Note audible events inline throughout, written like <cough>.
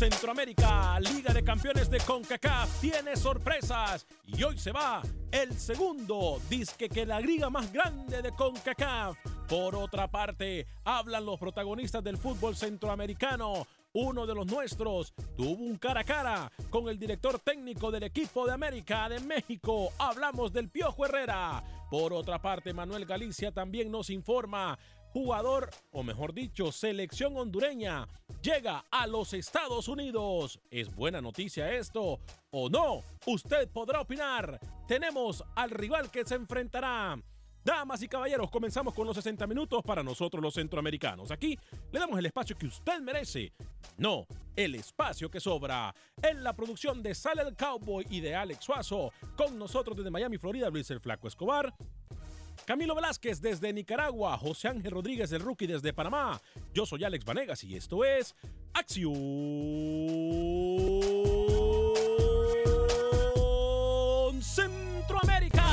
Centroamérica, Liga de Campeones de CONCACAF tiene sorpresas y hoy se va el segundo disque que la liga más grande de CONCACAF. Por otra parte, hablan los protagonistas del fútbol centroamericano. Uno de los nuestros tuvo un cara a cara con el director técnico del equipo de América de México. Hablamos del Piojo Herrera. Por otra parte, Manuel Galicia también nos informa jugador, o mejor dicho, selección hondureña, llega a los Estados Unidos. ¿Es buena noticia esto o no? Usted podrá opinar. Tenemos al rival que se enfrentará. Damas y caballeros, comenzamos con los 60 minutos para nosotros los centroamericanos. Aquí le damos el espacio que usted merece, no el espacio que sobra. En la producción de Sale el Cowboy y de Alex Suazo, con nosotros desde Miami, Florida, Luis el Flaco Escobar, Camilo Velázquez desde Nicaragua, José Ángel Rodríguez el Rookie desde Panamá. Yo soy Alex Vanegas y esto es Acción Centroamérica.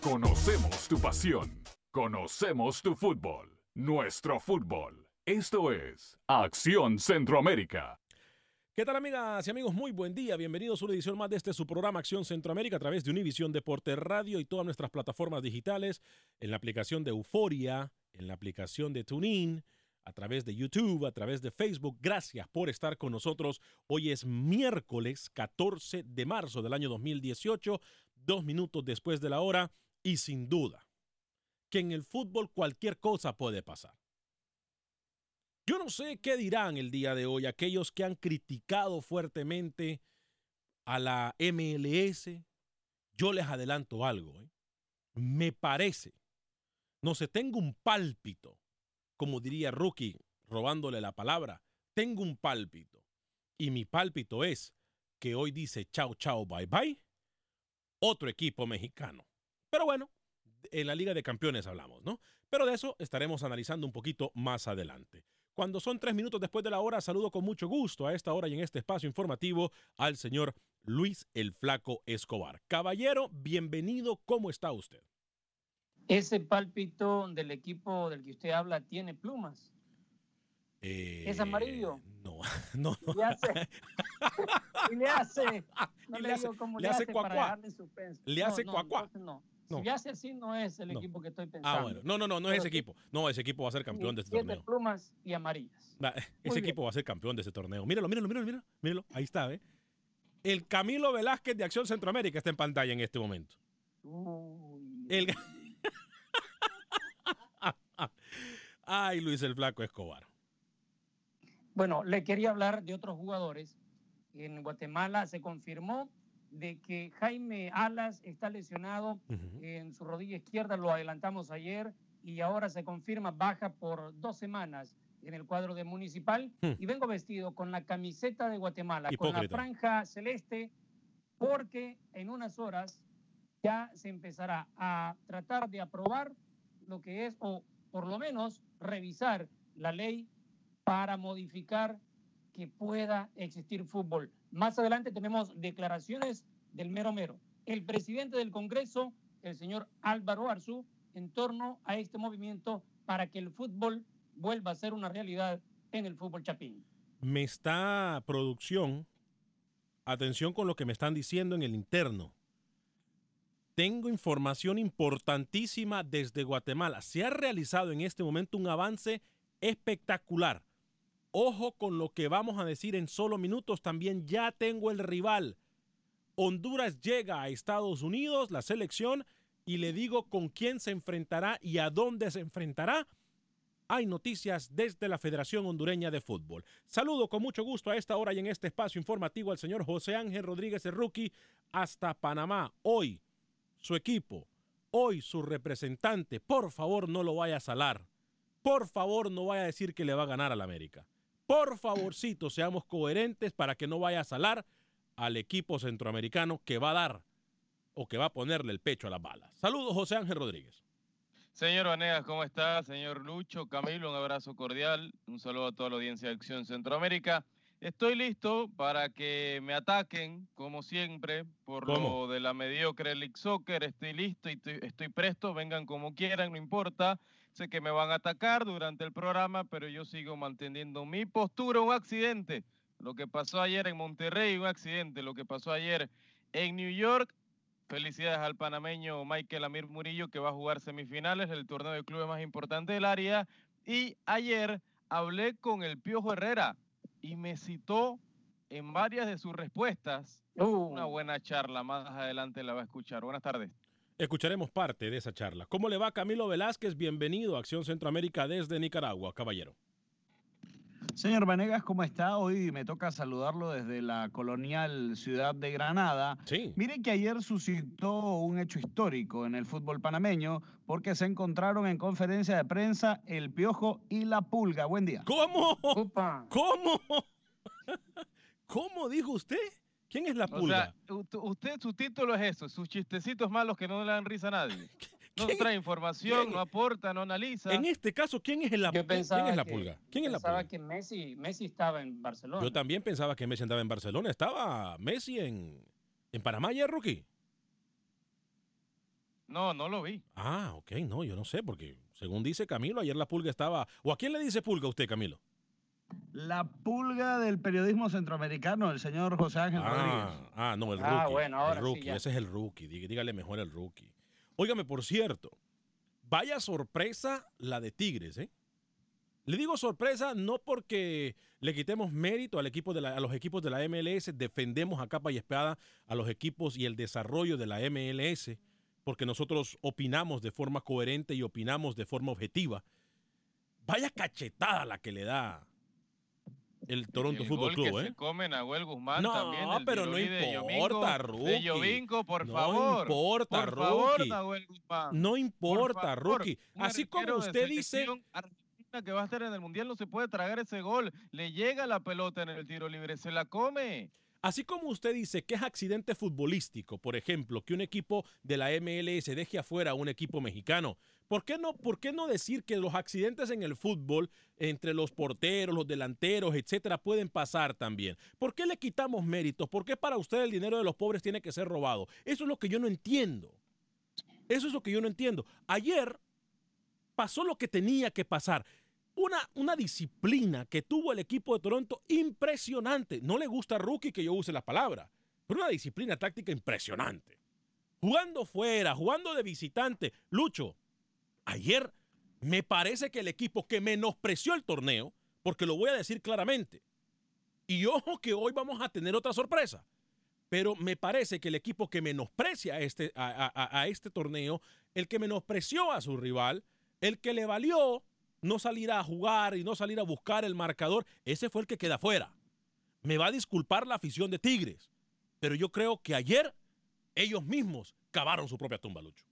Conocemos tu pasión. Conocemos tu fútbol. Nuestro fútbol. Esto es Acción Centroamérica. ¿Qué tal amigas y amigos? Muy buen día. Bienvenidos a una edición más de este su programa Acción Centroamérica a través de Univisión Deporte Radio y todas nuestras plataformas digitales, en la aplicación de Euforia, en la aplicación de TuneIn, a través de YouTube, a través de Facebook. Gracias por estar con nosotros. Hoy es miércoles 14 de marzo del año 2018, dos minutos después de la hora y sin duda que en el fútbol cualquier cosa puede pasar. Yo no sé qué dirán el día de hoy aquellos que han criticado fuertemente a la MLS. Yo les adelanto algo. ¿eh? Me parece, no sé, tengo un pálpito, como diría Rookie, robándole la palabra. Tengo un pálpito. Y mi pálpito es que hoy dice chao, chao, bye, bye. Otro equipo mexicano. Pero bueno, en la Liga de Campeones hablamos, ¿no? Pero de eso estaremos analizando un poquito más adelante. Cuando son tres minutos después de la hora, saludo con mucho gusto a esta hora y en este espacio informativo al señor Luis el Flaco Escobar. Caballero, bienvenido, ¿cómo está usted? Ese pálpito del equipo del que usted habla tiene plumas. Eh, ¿Es amarillo? No, <laughs> no. Y le hace. y le hace. <laughs> No Y le, le hace- digo cómo le hace hace, cuacuá. para suspenso. Le No, hace no, cuacuá. No. No. Si le hace así, no es el No. equipo que estoy pensando. Ah, bueno. No, no, no, no es Pero ese equipo. No, ese equipo va a ser campeón de este torneo. plumas y amarillas. <laughs> Ese Muy bien. equipo va a ser campeón de este torneo. Míralo, míralo, míralo, míralo. míralo. Ahí está, ¿eh? El Camilo Velázquez de Acción Centroamérica está en pantalla en este momento. Uy. El... <laughs> Ay, Luis el Flaco Escobar. Bueno, le quería hablar de otros jugadores. En Guatemala se confirmó de que Jaime Alas está lesionado en su rodilla izquierda, lo adelantamos ayer y ahora se confirma baja por dos semanas en el cuadro de Municipal. Hmm. y vengo vestido con la camiseta de Guatemala, con la franja celeste, porque en unas horas ya se empezará a tratar de aprobar lo que es, o por lo menos revisar la ley para modificar que pueda existir fútbol. Más adelante tenemos declaraciones del mero mero. El presidente del Congreso, el señor Álvaro Arzú, en torno a este movimiento para que el fútbol vuelva a ser una realidad en el fútbol chapín. Me está producción. Atención con lo que me están diciendo en el interno. Tengo información importantísima desde Guatemala. Se ha realizado en este momento un avance espectacular. Ojo con lo que vamos a decir en solo minutos. También ya tengo el rival. Honduras llega a Estados Unidos, la selección, y le digo con quién se enfrentará y a dónde se enfrentará hay noticias desde la Federación Hondureña de Fútbol. Saludo con mucho gusto a esta hora y en este espacio informativo al señor José Ángel Rodríguez Rookie hasta Panamá. Hoy su equipo, hoy su representante, por favor no lo vaya a salar. Por favor no vaya a decir que le va a ganar al América. Por favorcito, seamos coherentes para que no vaya a salar al equipo centroamericano que va a dar o que va a ponerle el pecho a las balas. Saludos José Ángel Rodríguez. Señor Vanegas, ¿cómo está? Señor Lucho, Camilo, un abrazo cordial. Un saludo a toda la audiencia de Acción Centroamérica. Estoy listo para que me ataquen, como siempre, por ¿Cómo? lo de la mediocre League Soccer. Estoy listo y estoy, estoy presto. Vengan como quieran, no importa. Sé que me van a atacar durante el programa, pero yo sigo manteniendo mi postura. Un accidente. Lo que pasó ayer en Monterrey, un accidente. Lo que pasó ayer en New York, Felicidades al panameño Michael Amir Murillo que va a jugar semifinales del torneo de clubes más importante del área. Y ayer hablé con el Piojo Herrera y me citó en varias de sus respuestas. Uh, Una buena charla, más adelante la va a escuchar. Buenas tardes. Escucharemos parte de esa charla. ¿Cómo le va Camilo Velázquez? Bienvenido a Acción Centroamérica desde Nicaragua, caballero. Señor Vanegas, ¿cómo está? Hoy me toca saludarlo desde la colonial ciudad de Granada. Sí. Mire que ayer suscitó un hecho histórico en el fútbol panameño porque se encontraron en conferencia de prensa el Piojo y la Pulga. Buen día. ¿Cómo? upa. ¿Cómo? <laughs> ¿Cómo dijo usted? ¿Quién es la O pulga? sea, ut- usted, su título es eso, sus chistecitos malos que no le dan risa a nadie. <laughs> No ¿Quién- trae información, quién- no aporta, no analiza. en este caso, ¿quién es, la, Yo quién- pensaba es la que- pulga? ¿Quién es la Pensaba pulga? que Messi, Messi estaba en Barcelona. Yo también pensaba que Messi andaba en Barcelona. ¿Estaba Messi en, en Panamá ayer, Rookie? No, no lo vi. Ah, ok, no, yo no sé, porque según dice Camilo, ayer la pulga estaba... ¿O a quién le dice pulga a usted, Camilo? La Pulga del periodismo centroamericano, el señor José Ángel Rodríguez. Ah, ah, no, el Ah, rookie. bueno, ahora el sí, rookie, ese es el rookie. Dí- Dígale mejor el rookie. Óigame, por cierto, vaya sorpresa la de Tigres, ¿eh? Le digo sorpresa no porque le quitemos mérito al equipo de la- a los equipos de la MLS, defendemos a capa y espada a los equipos y el desarrollo de la MLS, porque nosotros opinamos de forma coherente y opinamos de forma objetiva. Vaya cachetada la que le da el Toronto el Fútbol Club, que ¿eh? se come Nahuel Guzmán No, también. el pero no de importa, rookie. De Yovinco, por No favor. importa, por favor, rookie. Nahuel Guzmán. No Por importa, favor, rookie. Así como usted dice, que va a estar en el Mundial no se puede tragar ese gol. Le llega la pelota en el tiro libre, se la come. así como usted dice que es accidente futbolístico, por ejemplo, que un equipo de la MLS deje afuera a un equipo mexicano, ¿por qué no, por qué no decir que los accidentes en el fútbol entre los porteros, los delanteros, etcétera, pueden pasar también? ¿Por qué le quitamos méritos? ¿Por qué para usted el dinero de los pobres tiene que ser robado? Eso es lo que yo no entiendo. Eso es lo que yo no entiendo. Ayer pasó lo que tenía que pasar. Una, una disciplina que tuvo el equipo de Toronto impresionante. No le gusta a Rookie que yo use la palabra, pero una disciplina táctica impresionante. Jugando fuera, jugando de visitante. Lucho, ayer me parece que el equipo que menospreció el torneo, porque lo voy a decir claramente, y ojo que hoy vamos a tener otra sorpresa, pero me parece que el equipo que menosprecia este, a- a este torneo, el que menospreció a su rival, el que le valió no salir a jugar y no salir a buscar el marcador, ese fue el que queda fuera. Me va a disculpar la afición de Tigres, pero yo creo que ayer ellos mismos cavaron su propia tumba, Lucho.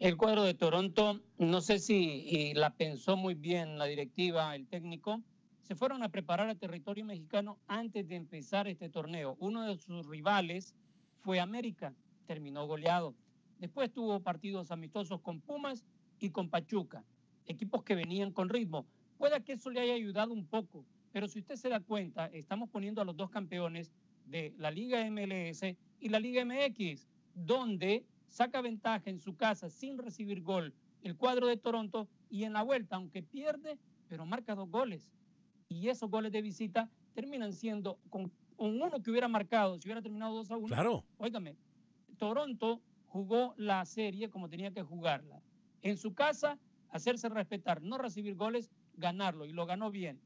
El cuadro de Toronto, no sé si la pensó muy bien la directiva, el técnico, se fueron a preparar a territorio mexicano antes de empezar este torneo. Uno de sus rivales fue América, terminó goleado. Después tuvo partidos amistosos con Pumas y con Pachuca, equipos que venían con ritmo. Puede que eso le haya ayudado un poco, pero si usted se da cuenta, estamos poniendo a los dos campeones de la Liga MLS y la Liga MX, donde saca ventaja en su casa sin recibir gol el cuadro de Toronto y en la vuelta, aunque pierde, pero marca dos goles. Y esos goles de visita terminan siendo con, uno que hubiera marcado, si hubiera terminado 2 a 1. Claro. Óigame, Toronto jugó la serie como tenía que jugarla. En su casa, hacerse respetar, no recibir goles, ganarlo, y lo ganó bien.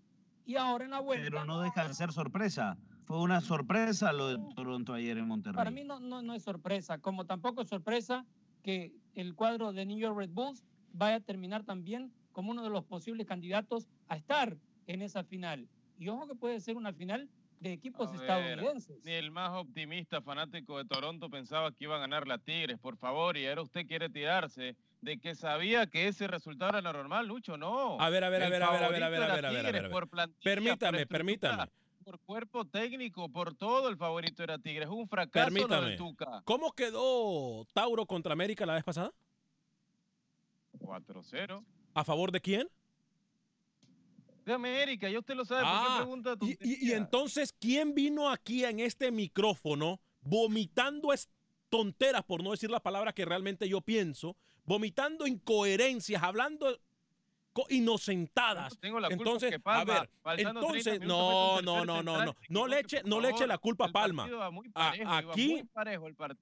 Y ahora en la vuelta. Pero no deja de ser sorpresa. Fue una sorpresa lo de Toronto ayer en Monterrey. Para mí no, no, no es sorpresa, como tampoco es sorpresa que el cuadro de New York Red Bulls vaya a terminar también como uno de los posibles candidatos a estar en esa final. Y ojo que puede ser una final de equipos estadounidenses. Ni el más optimista fanático de Toronto pensaba que iba a ganar la Tigres, por favor, y ahora usted quiere tirarse de que sabía que ese resultado era normal, Lucho, no. A ver, a ver, a ver, a ver, a ver, a ver, a ver, a ver, a ver. Permítame, permítame por cuerpo técnico, por todo, el favorito era Tigres. Un fracaso Permítame. Tuca. ¿Cómo quedó Tauro contra América la vez pasada? 4-0. ¿A favor de quién? De América, ya usted lo sabe. ¿Por qué ah, pregunta y, y, entonces, ¿quién vino aquí en este micrófono vomitando tonteras, por no decir la palabra que realmente yo pienso, vomitando incoherencias, hablando inocentadas. entonces, a ver, entonces, no, no, no, no, no, no le eche, no le eche la culpa a Palma. aquí,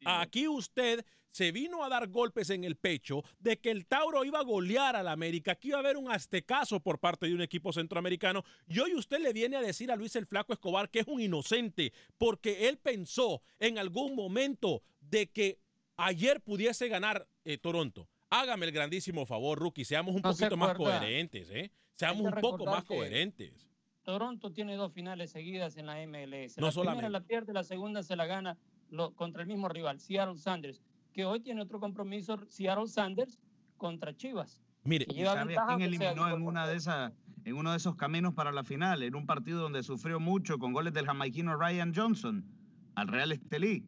aquí usted se vino a dar golpes en el pecho de que el Tauro iba a golear al América, que iba a haber un aztecaso por parte de un equipo centroamericano. Y hoy usted le viene a decir a Luis el Flaco Escobar que es un inocente, porque él pensó en algún momento de que ayer pudiese ganar eh, Toronto. Hágame el grandísimo favor, Rookie, seamos un poquito más coherentes, ¿eh? Seamos un poco más coherentes. Toronto tiene dos finales seguidas en la MLS. No la solamente. primera la pierde, la segunda se la gana contra el mismo rival, Seattle Sanders, que hoy tiene otro compromiso, Seattle Sanders contra Chivas. Mire, ¿y sabe quién eliminó en una de esas en uno de esos caminos para la final, en un partido donde sufrió mucho con goles del jamaiquino Ryan Johnson al Real Estelí?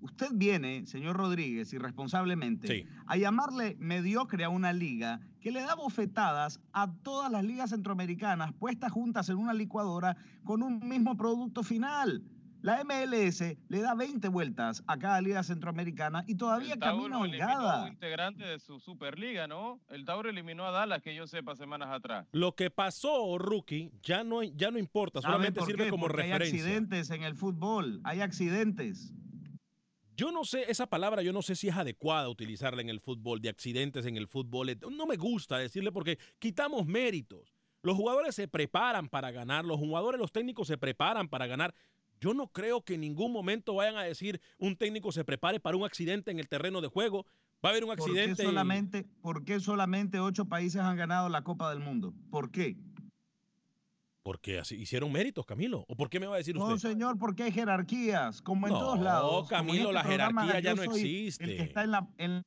Usted viene, señor Rodríguez, irresponsablemente, a llamarle mediocre a una liga que le da bofetadas a todas las ligas centroamericanas puestas juntas en una licuadora con un mismo producto final. La MLS le da 20 vueltas a cada liga centroamericana y todavía el camina holgada. un integrante de su Superliga, ¿no? El Tauro eliminó a Dallas, que yo sepa, semanas atrás. Lo que pasó, rookie, ya no, ya no importa, solamente sirve como referencia. Hay accidentes en el fútbol, hay accidentes. Yo no sé, esa palabra yo no sé si es adecuada utilizarla en el fútbol, de accidentes en el fútbol. No me gusta decirle porque quitamos méritos. Los jugadores se preparan para ganar, los jugadores, los técnicos se preparan para ganar. Yo no creo que en ningún momento vayan a decir un técnico se prepare para un accidente en el terreno de juego. Va a haber un accidente. ¿Por qué solamente, ¿por qué solamente ocho países han ganado la Copa del Mundo? ¿Por qué? Porque así hicieron méritos, Camilo. ¿O por qué me va a decir usted? No, señor, porque hay jerarquías, como en todos lados. No, Camilo, la este jerarquía ya no existe. El que está en la, en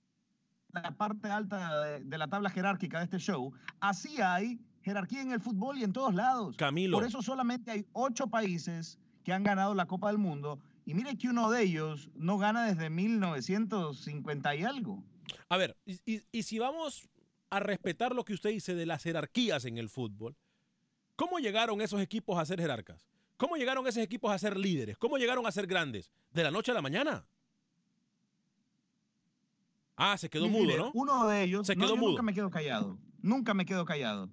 la parte alta de, la tabla jerárquica de este show. Así hay jerarquía en el fútbol y en todos lados. Camilo. Por eso solamente hay ocho países que han ganado la Copa del Mundo. Y mire que uno de ellos no gana desde 1950 y algo. A ver, y si vamos a respetar lo que usted dice de las jerarquías en el fútbol, ¿Cómo llegaron esos equipos a ser jerarcas? ¿Cómo llegaron esos equipos a ser líderes? ¿Cómo llegaron a ser grandes? ¿De la noche a la mañana? Ah, se quedó mudo, ¿no? Uno de ellos. Se quedó mudo. Nunca me quedo callado. Nunca me quedo callado.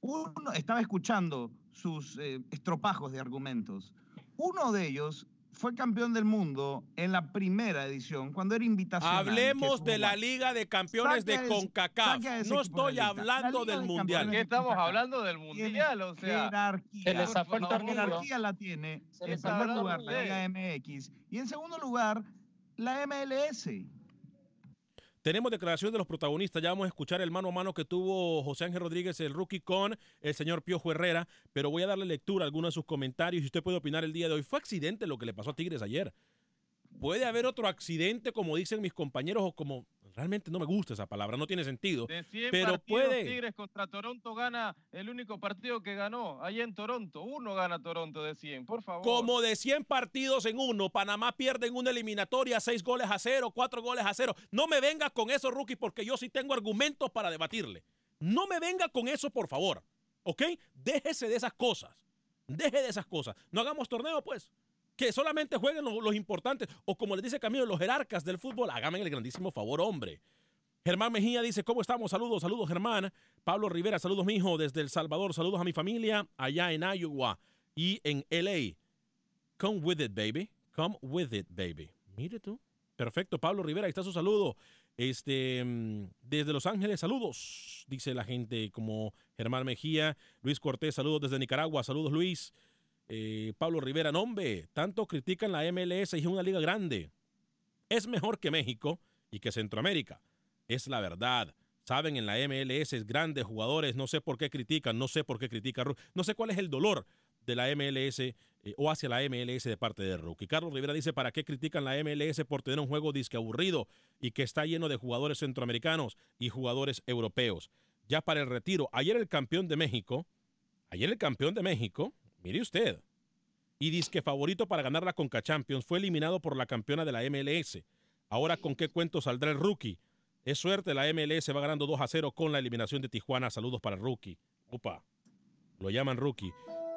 Uno estaba escuchando sus eh, estropajos de argumentos. Uno de ellos fue campeón del mundo en la primera edición, cuando era invitación. Hablemos de la Liga de Campeones de CONCACAF. No estoy hablando del Mundial. ¿Qué estamos hablando del Mundial? O sea, jerarquía. jerarquía la tiene en primer lugar la Liga MX y en segundo lugar la MLS. Tenemos declaración de los protagonistas. Ya vamos a escuchar el mano a mano que tuvo José Ángel Rodríguez, el rookie, con el señor Piojo Herrera. Pero voy a darle lectura a algunos de sus comentarios y usted puede opinar el día de hoy. Fue accidente lo que le pasó a Tigres ayer. puede haber otro accidente, como dicen mis compañeros, o como realmente no me gusta esa palabra, no tiene sentido. De 100 pero partidos, puede. Tigres contra Toronto gana el único partido que ganó allá en Toronto. Uno gana Toronto de 100, por favor. Como de 100 partidos en uno, Panamá pierde en una eliminatoria 6 goles a 0, 4 goles a 0. No me vengas con eso, rookie, porque yo sí tengo argumentos para debatirle. No me venga con eso, por favor. ¿Ok? Déjese de esas cosas. Deje de esas cosas. No hagamos torneo, pues. Que solamente jueguen los, importantes. O como le dice Camilo, los jerarcas del fútbol. Hágame el grandísimo favor, hombre. Germán Mejía dice, ¿cómo estamos? Saludos, saludos, Germán. Pablo Rivera, saludos, mi hijo, desde El Salvador. Saludos a mi familia allá en Iowa y en LA. Come with it, baby. Come with it, baby. Mire tú. Perfecto, Pablo Rivera, ahí está su saludo. Este, mm, desde Los Ángeles, saludos, dice la gente como Germán Mejía. Luis Cortés, saludos desde Nicaragua. Saludos, Luis. Eh, Pablo Rivera, nombre, tanto critican la MLS y es una liga grande. Es mejor que México y que Centroamérica. Es la verdad. Saben, en la MLS es grandes jugadores, no sé por qué critican, no sé por qué critican, no sé cuál es el dolor de la MLS eh, o hacia la MLS de parte de Rookie. Carlos Rivera dice, ¿para qué critican la MLS por tener un juego disque aburrido y que está lleno de jugadores centroamericanos y jugadores europeos? Ya para el retiro, ayer el campeón de México, ayer el campeón de México, mire usted, y disque favorito para ganar la Conca Champions, fue eliminado por la campeona de la MLS. Ahora, ¿con qué cuento saldrá el Rookie? Es suerte, la MLS va ganando 2 a 0 con la eliminación de Tijuana. Saludos para el Rookie. Opa, lo llaman Rookie.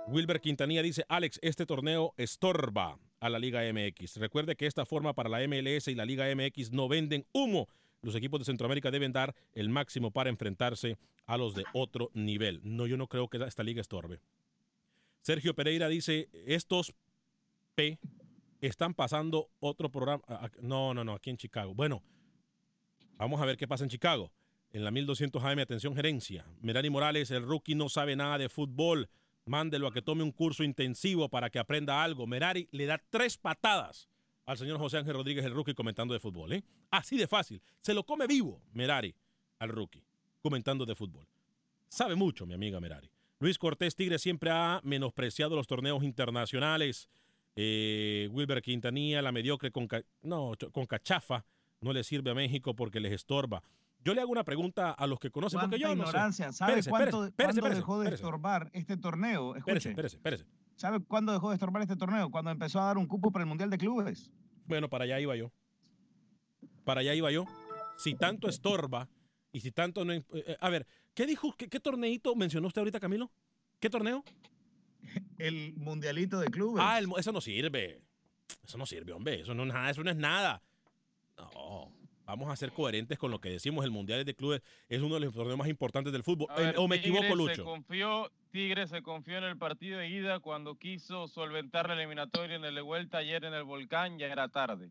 Wilber Quintanilla dice, Alex, este torneo estorba a la Liga MX. Recuerde que esta forma para la MLS y la Liga MX no venden humo. Los equipos de Centroamérica deben dar el máximo para enfrentarse a los de otro nivel. No, yo no creo que esta liga estorbe. Sergio Pereira dice, estos P están pasando otro programa. No, no, no, aquí en Chicago. Bueno, vamos a ver qué pasa en Chicago. En la 1200 AM, atención gerencia. Merani Morales, el rookie no sabe nada de fútbol. Mándelo a que tome un curso intensivo para que aprenda algo. Merari le da tres patadas al señor José Ángel Rodríguez, el rookie, comentando de fútbol. ¿eh? Así de fácil. Se lo come vivo, Merari, al rookie, comentando de fútbol. Sabe mucho, mi amiga Merari. Luis Cortés Tigre siempre ha menospreciado los torneos internacionales. Eh, Wilber Quintanilla, la mediocre con, no, con cachafa, no le sirve a México porque les estorba. Yo le hago una pregunta a los que conocen, porque yo ignorancia. no sé. ¿Sabe cuánto, cuándo dejó de estorbar este torneo? Escuche. espérese, espérese. ¿Sabe cuándo dejó de estorbar este torneo? Cuando empezó a dar un cupo para el Mundial de Clubes. Bueno, para allá iba yo. Para allá iba yo. Si tanto estorba y si tanto no... eh, a ver, ¿qué dijo? ¿Qué, qué torneito mencionó usted ahorita, Camilo? ¿Qué torneo? El Mundialito de Clubes. Ah, el eso no sirve. Eso no sirve, hombre. Eso no, es nada, eso no es nada. No. Vamos a ser coherentes con lo que decimos. El Mundial de Clubes es uno de los torneos más importantes del fútbol. Ver, Eh, ¿O me Tigres equivoco, Se Lucho? confió, Tigre se confió en el partido de ida cuando quiso solventar la eliminatoria en el de vuelta ayer en el Volcán, ya era tarde.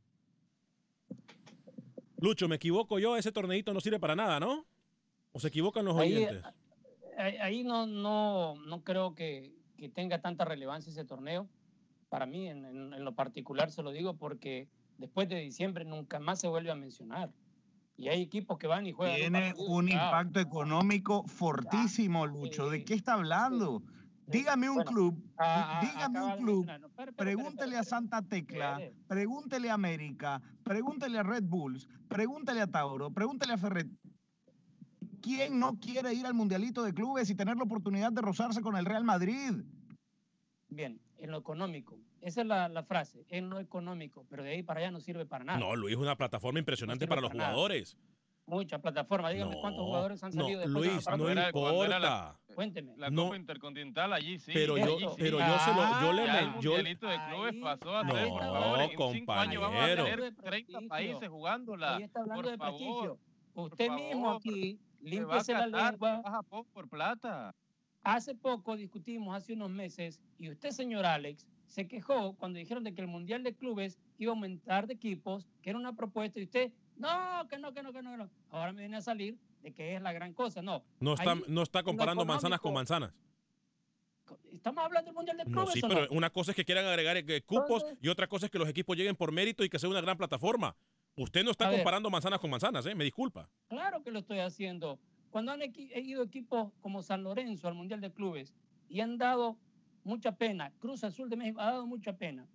Lucho, ¿me equivoco yo? Ese torneito no sirve para nada, ¿no? ¿O se equivocan los Ahí, oyentes? ahí, no, no, no creo que, que tenga tanta relevancia ese torneo. Para mí, en, en- en lo particular, se lo digo porque después de diciembre nunca más se vuelve a mencionar. Y hay equipos que van y juegan. Tiene un impacto económico fortísimo, Lucho. ¿De qué está hablando? Dígame un Bueno, club, a- a- dígame un club. No, pregúntele a Santa Tecla, pregúntele a América, pregúntele a Red Bulls, pregúntele a Tauro, pregúntele a Ferret. ¿Quién no quiere ir al Mundialito de Clubes y tener la oportunidad de rozarse con el Real Madrid? Bien, en lo económico. Esa es la, la frase, en lo económico, pero de ahí para allá no sirve para nada. No, Luis, es una plataforma impresionante para los nada. jugadores. Mucha plataforma, dígame No, cuántos jugadores han no, salido después de Luis, no era- era la- importa. Cuénteme. La No. Copa Intercontinental allí sí. Pero yo- sí. pero yo se lo- yo le Ya el men- yo- Mundialito de Clubes Ahí- pasó a No, favor, en cinco años vamos a compañero. tener De 30 prestigio. países jugándola. Ahí está hablando por de favor, prestigio. Usted mismo favor. aquí, límpiese la lengua. a Japón por plata. Hace poco discutimos, hace unos meses, y usted, señor Alex, se quejó cuando dijeron de que el Mundial de Clubes iba a aumentar de equipos, que era una propuesta, y usted, no, que no, que no, que no. que no. Ahora me viene a salir de que es la gran cosa. No, No está, Ahí, no está comparando manzanas con manzanas. estamos hablando del Mundial de No, Clubes. sí, ¿o no? pero una cosa es que quieran agregar eh, cupos Entonces- y otra cosa es que los equipos lleguen por mérito y que sea una gran plataforma. Usted no está A ver. comparando manzanas con manzanas, ¿eh? Me disculpa. Claro que lo estoy haciendo. Cuando han equi- ido equipos como San Lorenzo al Mundial de Clubes y han dado mucha pena, Cruz Azul de México ha dado mucha pena.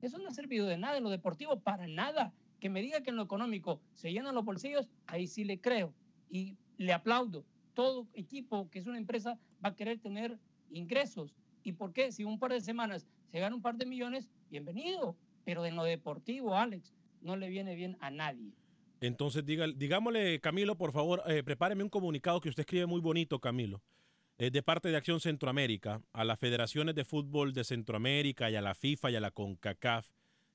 Eso no ha servido de nada en lo deportivo, para nada. Que me diga que en lo económico se llenan los bolsillos, ahí sí le creo y le aplaudo. Todo equipo que es una empresa va a querer tener ingresos. ¿Y por qué? Si un par de semanas se gana un par de millones, bienvenido. Pero en lo deportivo, Alex, no le viene bien a nadie. Entonces, diga, digámosle, Camilo, por favor, eh, prepáreme un comunicado que usted escribe muy bonito, Camilo, eh, de parte de Acción Centroamérica, a las federaciones de fútbol de Centroamérica y a la FIFA y a la CONCACAF,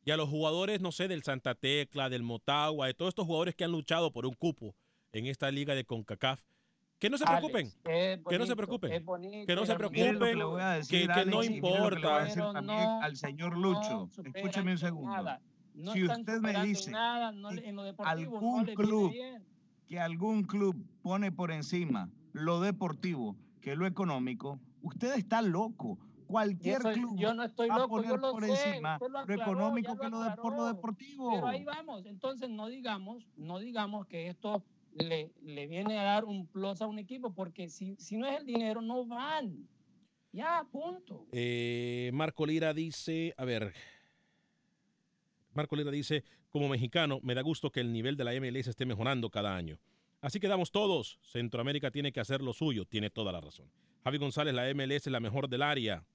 y a los jugadores, no sé, del Santa Tecla, del Motagua, de todos estos jugadores que han luchado por un cupo en esta liga de CONCACAF, que no se preocupen, Alex, que no se preocupen, bonito, que no se preocupen, le voy a que, decir, que Alex, no y mire lo que le voy a importa. al señor Lucho. Escúcheme un segundo. nada. No Si están usted me dice nada, no en lo deportivo no algún le viene club bien. que algún club pone por encima lo deportivo que lo económico, usted está loco. Cualquier eso- club yo no estoy va a loco, yo poner lo por sé, encima lo lo económico que lo de, por lo deportivo. Pero ahí vamos. Entonces no digamos, no digamos que esto le, le viene a dar un plus a un equipo, porque si, si no es el dinero, no van. Ya, punto. Eh, Marco Lira dice, a ver, Marco Lira dice, como mexicano, me da gusto que el nivel de la MLS esté mejorando cada año. Así quedamos todos. Centroamérica tiene que hacer lo suyo. Tiene toda la razón. Javi González, la MLS es la mejor del área.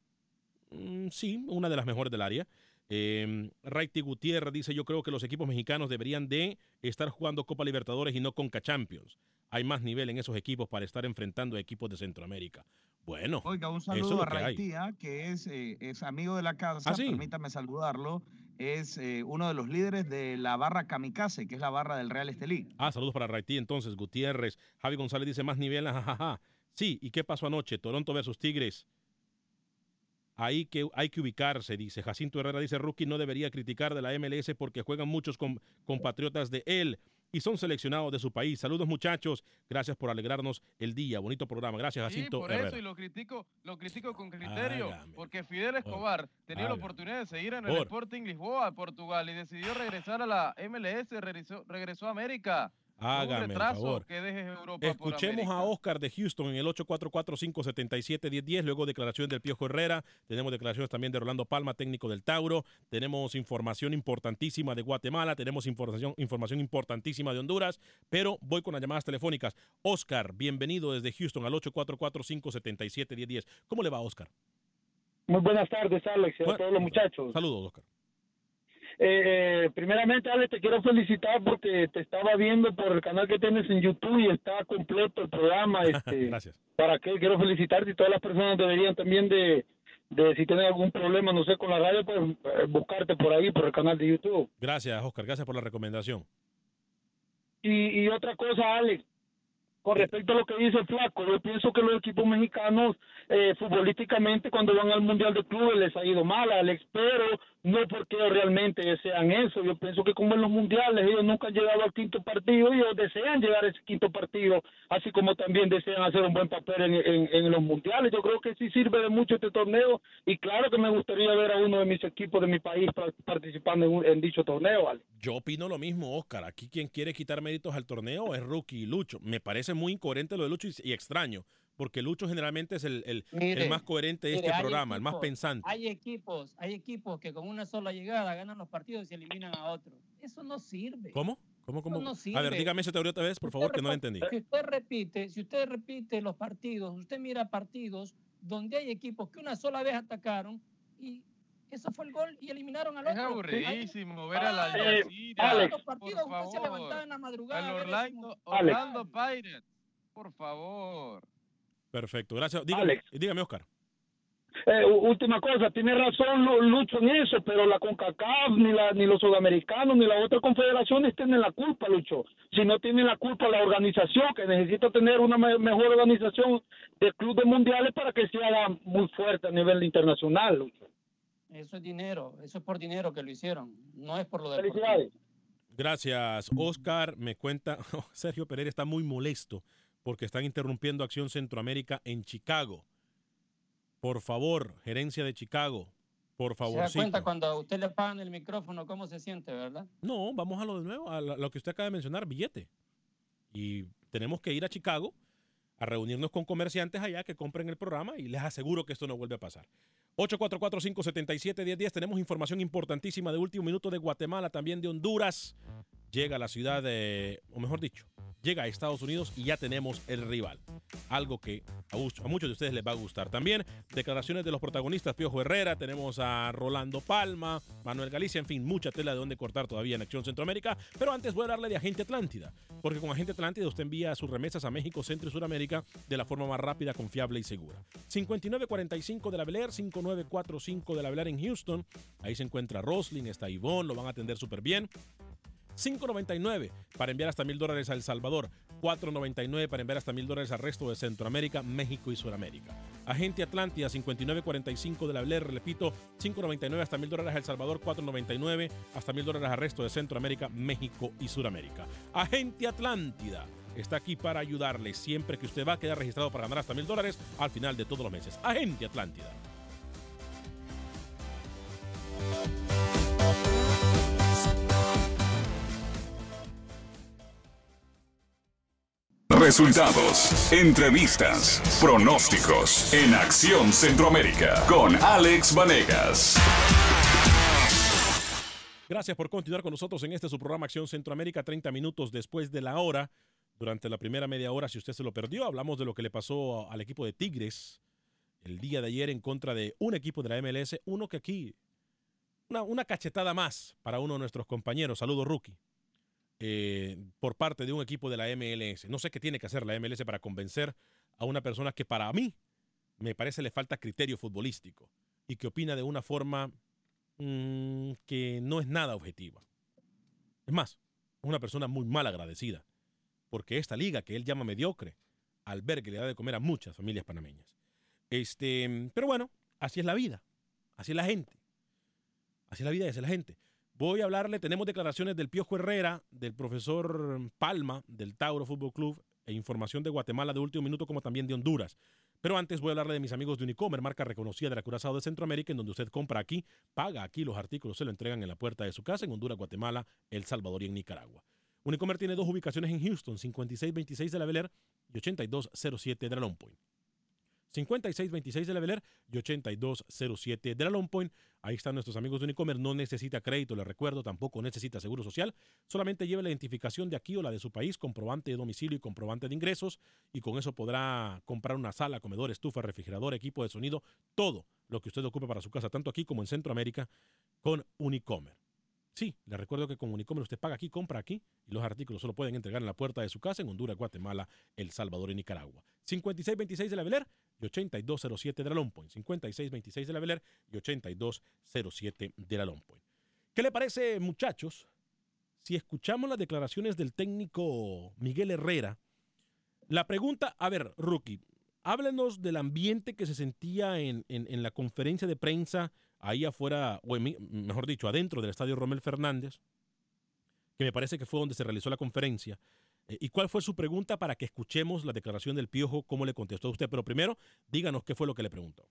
Mm, sí, una de las mejores del área. Eh, Raiti Gutiérrez dice, yo creo que los equipos mexicanos deberían de estar jugando Copa Libertadores y no Conca Champions. Hay más nivel en esos equipos para estar enfrentando a equipos de Centroamérica. Bueno, Oiga, un eso es saludo a que. Raitía, que es, eh, es amigo de la casa, ¿Ah, sí? permítame saludarlo. Es eh, uno de los líderes de la barra Kamikaze, que es la barra del Real Estelí. Ah, saludos para Raití entonces, Gutiérrez. Javi González dice más nivel, jajaja. Sí, ¿y qué pasó anoche? Toronto versus Tigres. Ahí que hay que ubicarse, dice. Jacinto Herrera dice, Rookie no debería criticar de la MLS porque juegan muchos com- compatriotas de él y son seleccionados de su país. Saludos muchachos, gracias por alegrarnos el día. Bonito programa. Gracias, Sí, Jacinto por Herrera. eso, y lo critico, lo critico con criterio, Hágame. porque Fidel Escobar tenía la hágame. oportunidad de seguir en el Por. Sporting Lisboa, Portugal, y decidió regresar a la MLS, regresó, regresó a América. Hágame el retraso favor. que dejes Europa por Escuchemos a. Oscar de Houston en el 844-577-1010. Luego declaraciones del Piojo Herrera. Tenemos declaraciones también de Rolando Palma, técnico del Tauro. Tenemos información importantísima de Guatemala. Tenemos información, información importantísima de Honduras. Pero voy con las llamadas telefónicas. Oscar, bienvenido desde Houston al 844-577-1010. ¿Cómo le va, Oscar? Muy buenas tardes, Alex, y a Bueno, todos los muchachos. Saludos, Oscar. Eh, primeramente, Alex, te quiero felicitar porque te estaba viendo por el canal que tienes en YouTube y está completo el programa. <laughs> Este, Gracias. ¿Para qué? Quiero felicitarte y todas las personas deberían también de, de si tienen algún problema, no sé, con la radio, pues eh, buscarte por ahí, por el canal de YouTube. Gracias, Oscar. Gracias por la recomendación. Y, y otra cosa, Alex, con respecto a lo que dice Flaco, yo pienso que los equipos mexicanos eh, futbolísticamente cuando van al Mundial de Clubes les ha ido mal, Alex, pero no porque realmente desean eso. Yo pienso que como en los mundiales ellos nunca han llegado al quinto partido y ellos desean llegar a ese quinto partido, así como también desean hacer un buen papel en, en- en los mundiales. Yo creo que sí sirve de mucho este torneo y claro que me gustaría ver a uno de mis equipos de mi país pa- participando en, un- en dicho torneo. Yo opino lo mismo, Oscar. Aquí quien quiere quitar méritos al torneo es Rookie y Lucho. Me parece muy incoherente lo de Lucho y extraño, porque Lucho generalmente es el, el- Mire, el más coherente de mire, este programa, el más equipos- pensante. Hay equipos, hay equipos que con una sola llegada ganan los partidos y se eliminan a otros. Eso no sirve. ¿Cómo? ¿Cómo, cómo? no A ver, sirve. dígame esa teoría otra vez, por favor, que no la entendí. Si usted repite, si usted repite los partidos, usted mira partidos donde hay equipos que una sola vez atacaron y eso fue el gol y eliminaron al Es otro. aburridísimo ver a la Alex. los partidos por usted se levantaba en la madrugada. Ese Orlando. Orlando Pirates, por favor. Perfecto, gracias. Dígame, Alex. dígame Oscar. Eh, última cosa, tiene razón Lu- Lucho en eso, pero la CONCACAF, ni, la, ni los sudamericanos, ni las otras confederaciones tienen la culpa, Lucho. Si no tienen la culpa la organización, que necesita tener una me- mejor organización de clubes mundiales para que se haga muy fuerte a nivel internacional, Lucho. Eso es dinero, eso es por dinero que lo hicieron, no es por lo deportivo. Felicidades. Gracias, Oscar. Me cuenta, <laughs> Sergio Pereira está muy molesto porque están interrumpiendo Acción Centroamérica en Chicago. Por favor, gerencia de Chicago, por Se da favor. cuenta cuando a usted le pagan el micrófono cómo se siente, ¿verdad? No, vamos a lo de nuevo, a lo que usted acaba de mencionar, billete. Y tenemos que ir a Chicago a reunirnos con comerciantes allá que compren el programa y les aseguro que esto no vuelve a pasar. 844-577-1010. Tenemos información importantísima de último minuto de Guatemala, también de Honduras. Llega a la ciudad de, o mejor dicho, llega a Estados Unidos y ya tenemos el rival. Algo que a, muchos, a muchos de ustedes les va a gustar. También declaraciones de los protagonistas, Piojo Herrera, tenemos a Rolando Palma, Manuel Galicia, en fin, mucha tela de donde cortar todavía en Acción Centroamérica. Pero antes voy a hablarle de Agente Atlántida, porque con Agente Atlántida usted envía sus remesas a México, Centro y Sudamérica de la forma más rápida, confiable y segura. 5945 de la Bel Air, 5945 de la Bel Air en Houston. Ahí se encuentra Roslin, está Ivonne, lo van a atender súper bien. 5.99 para enviar hasta mil dólares a El Salvador, 4.99 para enviar hasta mil dólares al resto de Centroamérica, México y Sudamérica. Agente Atlántida 59.45 de la Blair, repito, 5.99 hasta mil dólares a El Salvador, 4.99 hasta mil dólares al resto de Centroamérica, México y Sudamérica. Agente Atlántida está aquí para ayudarle siempre que usted va a quedar registrado para ganar hasta mil dólares al final de todos los meses. Agente Atlántida. Resultados, entrevistas, pronósticos en Acción Centroamérica con Alex Vanegas. Gracias por continuar con nosotros en este su programa Acción Centroamérica, 30 minutos después de la hora. Durante la primera media hora, si usted se lo perdió, hablamos de lo que le pasó al equipo de Tigres el día de ayer en contra de un equipo de la MLS, uno que aquí, una, una cachetada más para uno de nuestros compañeros. Saludos, rookie. Eh, por parte de un equipo de la MLS. No sé qué tiene que hacer la MLS para convencer a una persona que para mí me parece le falta criterio futbolístico y que opina de una forma mmm, que no es nada objetiva. Es más, es una persona muy mal agradecida, porque esta liga que él llama mediocre, albergue le da de comer a muchas familias panameñas. Este, pero bueno, así es la vida, así es la gente, así es la vida y así es la gente. Voy a hablarle, tenemos declaraciones del Piojo Herrera, del profesor Palma, del Tauro Fútbol Club, e información de Guatemala de último minuto, como también de Honduras. Pero antes voy a hablarle de mis amigos de Unicomer, marca reconocida de la Curazao de Centroamérica, en donde usted compra aquí, paga aquí, los artículos se lo entregan en la puerta de su casa, en Honduras, Guatemala, El Salvador y en Nicaragua. Unicomer tiene dos ubicaciones en Houston, 5626 de la Bel Air y 8207 de la Long Point. 5626 de la Bel Air y 8207 de la Long Point. Ahí están nuestros amigos de Unicomer. No necesita crédito, le recuerdo, tampoco necesita seguro social. Solamente lleve la identificación de aquí o la de su país, comprobante de domicilio y comprobante de ingresos. Y con eso podrá comprar una sala, comedor, estufa, refrigerador, equipo de sonido, todo lo que usted ocupe para su casa, tanto aquí como en Centroamérica, con Unicomer. Sí, le recuerdo que con Unicomer usted paga aquí, compra aquí y los artículos solo pueden entregar en la puerta de su casa en Honduras, Guatemala, El Salvador y Nicaragua. 5626 de la Bel Air y 8207 de la Long Point. 5626 de la Bel Air y 8207 de la Long Point. ¿Qué le parece, muchachos? Si escuchamos las declaraciones del técnico Miguel Herrera, la pregunta, a ver, Rookie, háblenos del ambiente que se sentía en, en, en la conferencia de prensa ahí afuera, o en, mejor dicho, adentro del estadio Romel Fernández, que me parece que fue donde se realizó la conferencia. Eh, ¿Y cuál fue su pregunta para que escuchemos la declaración del Piojo, cómo le contestó a usted? Pero primero, díganos qué fue lo que le preguntó.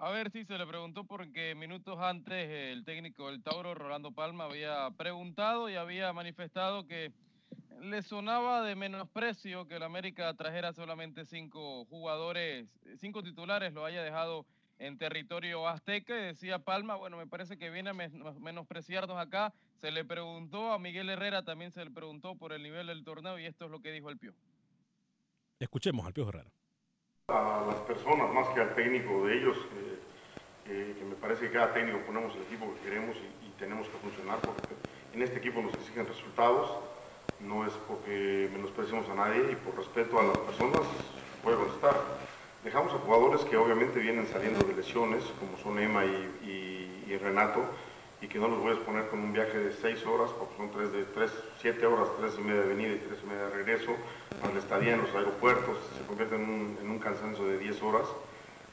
A ver si se le preguntó porque minutos antes el técnico del Tauro, Rolando Palma, había preguntado y había manifestado que le sonaba de menosprecio que el América trajera solamente cinco jugadores, cinco titulares, lo haya dejado en territorio azteca y decía Palma, bueno, me parece que viene a menospreciarnos acá. Se le preguntó a Miguel Herrera, también se le preguntó por el nivel del torneo y esto es lo que dijo el Pío. Escuchemos al Pío Herrera. A las personas, más que al técnico de ellos, eh, eh, que me parece que cada técnico ponemos el equipo que queremos y, y tenemos que funcionar porque en este equipo nos exigen resultados, no es porque menospreciemos a nadie y por respeto a las personas puedo contestar Dejamos a jugadores que obviamente vienen saliendo de lesiones, como son Emma y, y, y, Renato, y que no los voy a exponer con un viaje de seis horas, porque son tres de tres, siete horas, tres y media de venida y tres y media de regreso, más la estadía en los aeropuertos, se convierte en un, cansancio de 10 horas,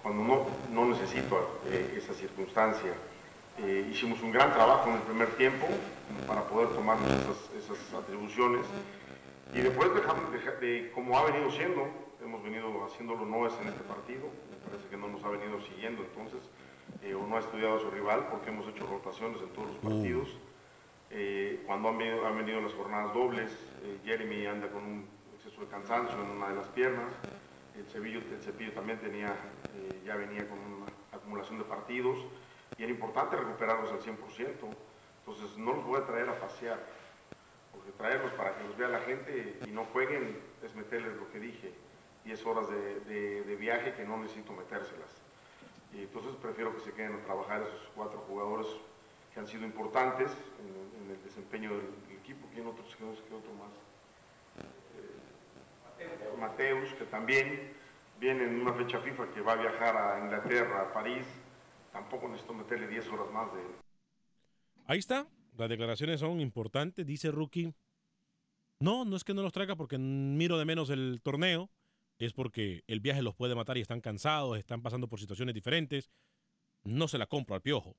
cuando no, no necesito eh, esa circunstancia. Eh, hicimos un gran trabajo en el primer tiempo para poder tomar esas, esas atribuciones y después dejamos de, de, como ha venido siendo, hemos venido haciéndolo no es en este partido, me parece que no nos ha venido siguiendo entonces, eh, o no ha estudiado a su rival porque hemos hecho rotaciones en todos los partidos. Eh, cuando han venido, han venido, las jornadas dobles, eh, Jeremy anda con un exceso de cansancio en una de las piernas, el Cepillo, el cepillo también tenía, ya venía con una acumulación de partidos y era importante recuperarlos al 100%. Entonces no los voy a traer a pasear, porque traerlos para que los vea la gente y no jueguen es meterles lo que dije, 10 horas de, de viaje que no necesito metérselas. Y entonces prefiero que se queden a trabajar esos cuatro jugadores que han sido importantes en, el desempeño del, equipo. ¿Quién otro, qué otro más? Eh, Mateus, que también viene en una fecha FIFA que va a viajar a Inglaterra, a París. Tampoco necesito meterle 10 horas más de... Ahí está. Las declaraciones son importantes, dice Rookie. No, no es que no los traiga porque miro de menos el torneo, es porque el viaje los puede matar y están cansados, están pasando por situaciones diferentes. No se la compro al piojo.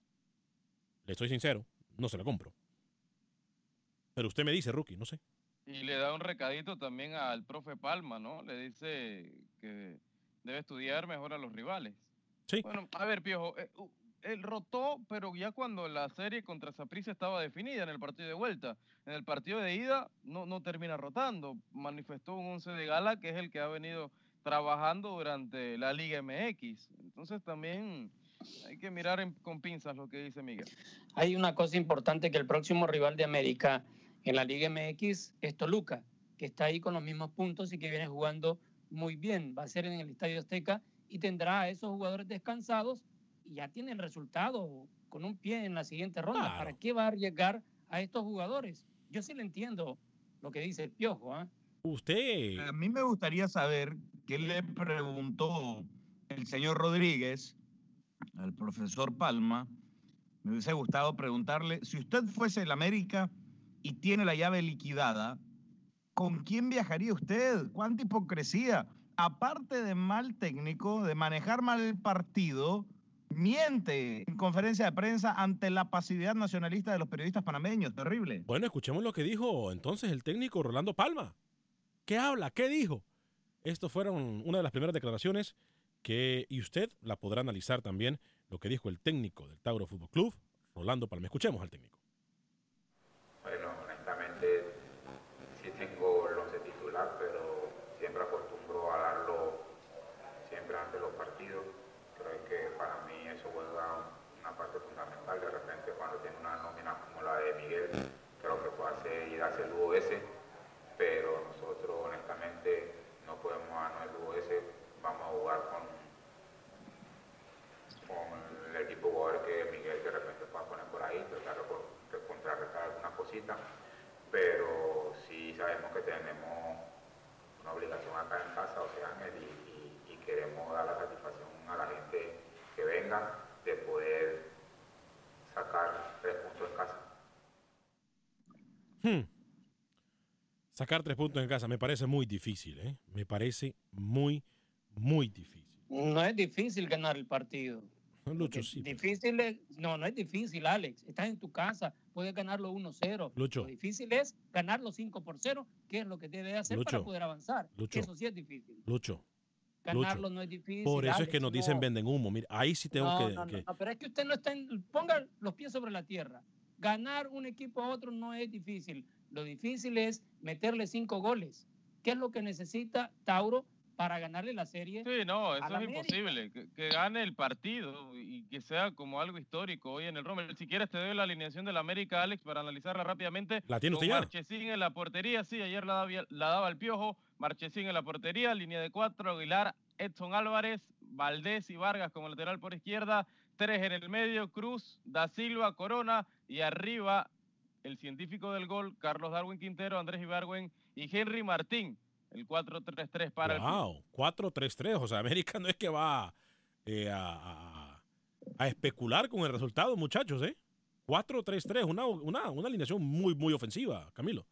Le estoy sincero, no se la compro. Pero usted me dice, rookie, no sé. Y le da un recadito también al profe Palma, ¿no? Le dice que debe estudiar mejor a los rivales. Sí. Bueno, a ver, Piojo, eh, él rotó, pero ya cuando la serie contra Saprissa estaba definida en el partido de vuelta. En el partido de ida no, no termina rotando. Manifestó un once de gala que es el que ha venido trabajando durante la Liga MX. Entonces también hay que mirar con pinzas lo que dice Miguel. Hay una cosa importante que el próximo rival de América en la Liga MX es Toluca, que está ahí con los mismos puntos y que viene jugando muy bien. Va a ser en el Estadio Azteca y tendrá a esos jugadores descansados y ya tiene el resultado con un pie en la siguiente ronda. ¿Para qué va a arriesgar a estos jugadores? Yo sí le entiendo lo que dice el Piojo. ¿ah? Usted. A mí me gustaría saber qué le preguntó el señor Rodríguez al profesor Palma, me hubiese gustado preguntarle, si usted fuese el América y tiene la llave liquidada, ¿con quién viajaría usted? ¿Cuánta hipocresía? Aparte de mal técnico, de manejar mal el partido, miente en conferencia de prensa ante la pasividad nacionalista de los periodistas panameños. Terrible. Bueno, escuchemos lo que dijo entonces el técnico Rolando Palma. ¿Qué habla? ¿Qué dijo? Estos fueron una de las primeras declaraciones que, y usted la podrá analizar también, lo que dijo el técnico del Tauro Fútbol Club, Rolando Palma. Escuchemos al técnico. Bueno, honestamente, sí tengo el once titular, pero siempre acostumbro a darlo siempre antes de los partidos. Creo que para mí eso juega una parte fundamental. De repente, cuando tiene una nómina como la de Miguel, creo que puede hacer y darse el UOS, pero nosotros honestamente no podemos darnos el UOS. Vamos a jugar con con el equipo jugador que Miguel de repente pueda poner por ahí, tratar de contrarrestar pero sí sabemos que tenemos una obligación acá en casa, o sea, y, y, queremos dar la satisfacción a la gente que venga de poder sacar tres puntos en casa. Hmm. Sacar tres puntos en casa me parece muy difícil, ¿eh? Me parece muy, muy difícil. No es difícil ganar el partido. Lucho, sí. Difícil es, no, no es difícil, Alex. Estás en tu casa, puedes ganarlo 1-0. Lucho. Lo difícil es ganarlo 5 por 0, que es lo que debe hacer para poder avanzar. Lucho. Eso sí es difícil. Lucho. Ganarlo no es difícil. Por eso es que nos dicen venden humo. Mira, ahí sí tengo que, no, No, pero es que usted no está en. Ponga los pies sobre la tierra. Ganar un equipo a otro no es difícil. Lo difícil es meterle cinco goles. ¿Qué es lo que necesita Tauro para ganarle la serie. Sí, no, eso es imposible. Que, gane el partido y que sea como algo histórico hoy en el Rommel. Si quieres, te doy la alineación del América, Alex, para analizarla rápidamente. ¿La tiene usted ya? Marchesín en la portería, sí, ayer la daba, la daba el piojo. Marchesín en la portería, línea de cuatro, Aguilar, Edson Álvarez, Valdés y Vargas como lateral por izquierda, tres en el medio, Cruz, Da Silva, Corona y arriba el científico del gol, Carlos Darwin Quintero, Andrés Ibargüen y Henry Martín. El 4-3-3 para wow, el. 4-3-3. O sea, América no es que va eh, a, a, especular con el resultado, muchachos, ¿eh? 4-3-3, una, una, una alineación muy, muy ofensiva, Camilo.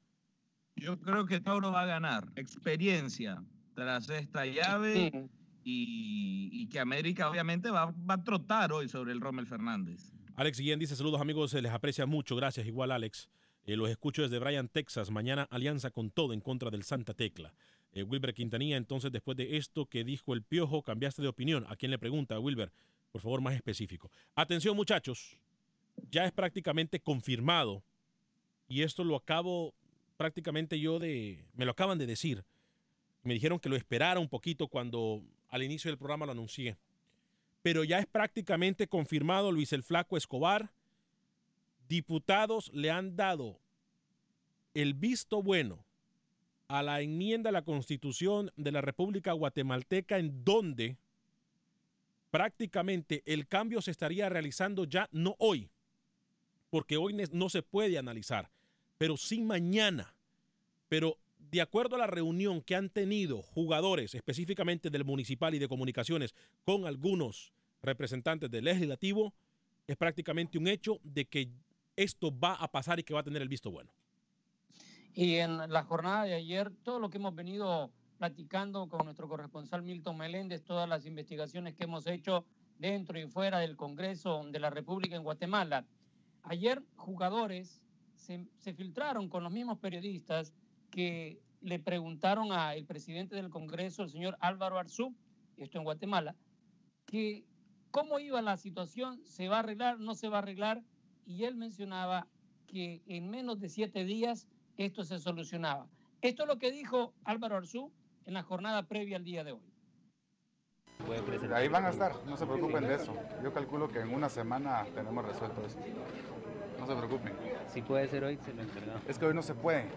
Yo creo que Tauro va a ganar experiencia tras esta llave y, y, que América obviamente va, va, a trotar hoy sobre el Rommel Fernández. Alex Guillén dice saludos amigos, se les aprecia mucho, gracias, igual Alex. Eh, los escucho desde Bryan, Texas. Mañana alianza con todo en contra del Santa Tecla. Eh, Wilber Quintanilla, entonces después de esto que dijo el Piojo, cambiaste de opinión. ¿A quién le pregunta, Wilber? Por favor, más específico. Atención muchachos, ya es prácticamente confirmado. Y esto lo acabo prácticamente yo de... Me lo acaban de decir. Me dijeron que lo esperara un poquito cuando al inicio del programa lo anuncié. pero ya es prácticamente confirmado Luis el Flaco Escobar. Diputados le han dado el visto bueno a la enmienda a la Constitución de la República Guatemalteca en donde prácticamente el cambio se estaría realizando ya no hoy, porque hoy no se puede analizar, pero sí mañana. Pero de acuerdo a la reunión que han tenido jugadores específicamente del municipal y de comunicaciones con algunos representantes del legislativo, es prácticamente un hecho de que esto va a pasar y que va a tener el visto bueno. Y en la jornada de ayer, todo lo que hemos venido platicando con nuestro corresponsal Milton Meléndez, todas las investigaciones que hemos hecho dentro y fuera del Congreso de la República en Guatemala. Ayer jugadores se, filtraron con los mismos periodistas que le preguntaron al presidente del Congreso, el señor Álvaro Arzú, esto en Guatemala, que cómo iba la situación, se va a arreglar, no se va a arreglar, y él mencionaba que en menos de siete días esto se solucionaba. Esto es lo que dijo Álvaro Arzú en la jornada previa al día de hoy. Ahí van a estar, no se preocupen de eso. Yo calculo que en una semana tenemos resuelto esto. No se preocupen. Si puede ser hoy, se lo entregamos. Es que hoy no se puede.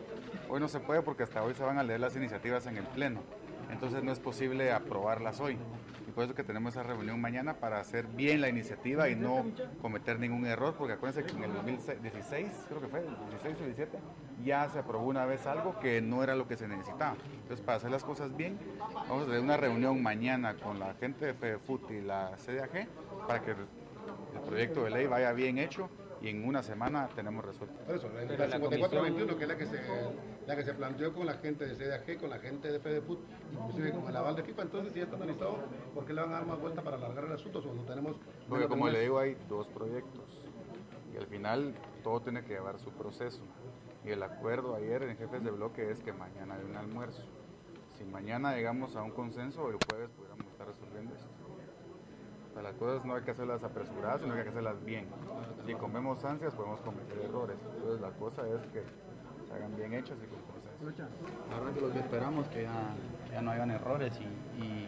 Hoy no se puede porque hasta hoy se van a leer las iniciativas en el Pleno. Entonces no es posible aprobarlas hoy por eso que tenemos esa reunión mañana para hacer bien la iniciativa y no cometer ningún error, porque acuérdense que en el 2016, creo que fue, 16 o 17, ya se aprobó una vez algo que no era lo que se necesitaba. Entonces, para hacer las cosas bien, vamos a tener una reunión mañana con la gente de FEDEFUT y la CDAG para que el proyecto de ley vaya bien hecho y en una semana tenemos resuelto. Por eso, la, 5421, que es la que, se, la que se planteó con la gente de CDAG, con la gente de FEDEFUT, inclusive con el aval de FIFA, entonces si ya está analizado, ¿por qué le van a dar más vuelta para alargar el asunto cuando tenemos... Porque como le digo, hay dos proyectos y al final todo tiene que llevar su proceso. Y el acuerdo ayer en jefes de bloque es que mañana hay un almuerzo. Si mañana llegamos a un consenso, el jueves pudiéramos estar resolviendo esto las cosas no hay que hacerlas apresuradas, sino que hay que hacerlas bien. Si comemos ansias, podemos cometer errores. Entonces, la cosa es que se hagan bien hechas y con consenso. La verdad que lo que esperamos que ya, ya no hayan errores y, y,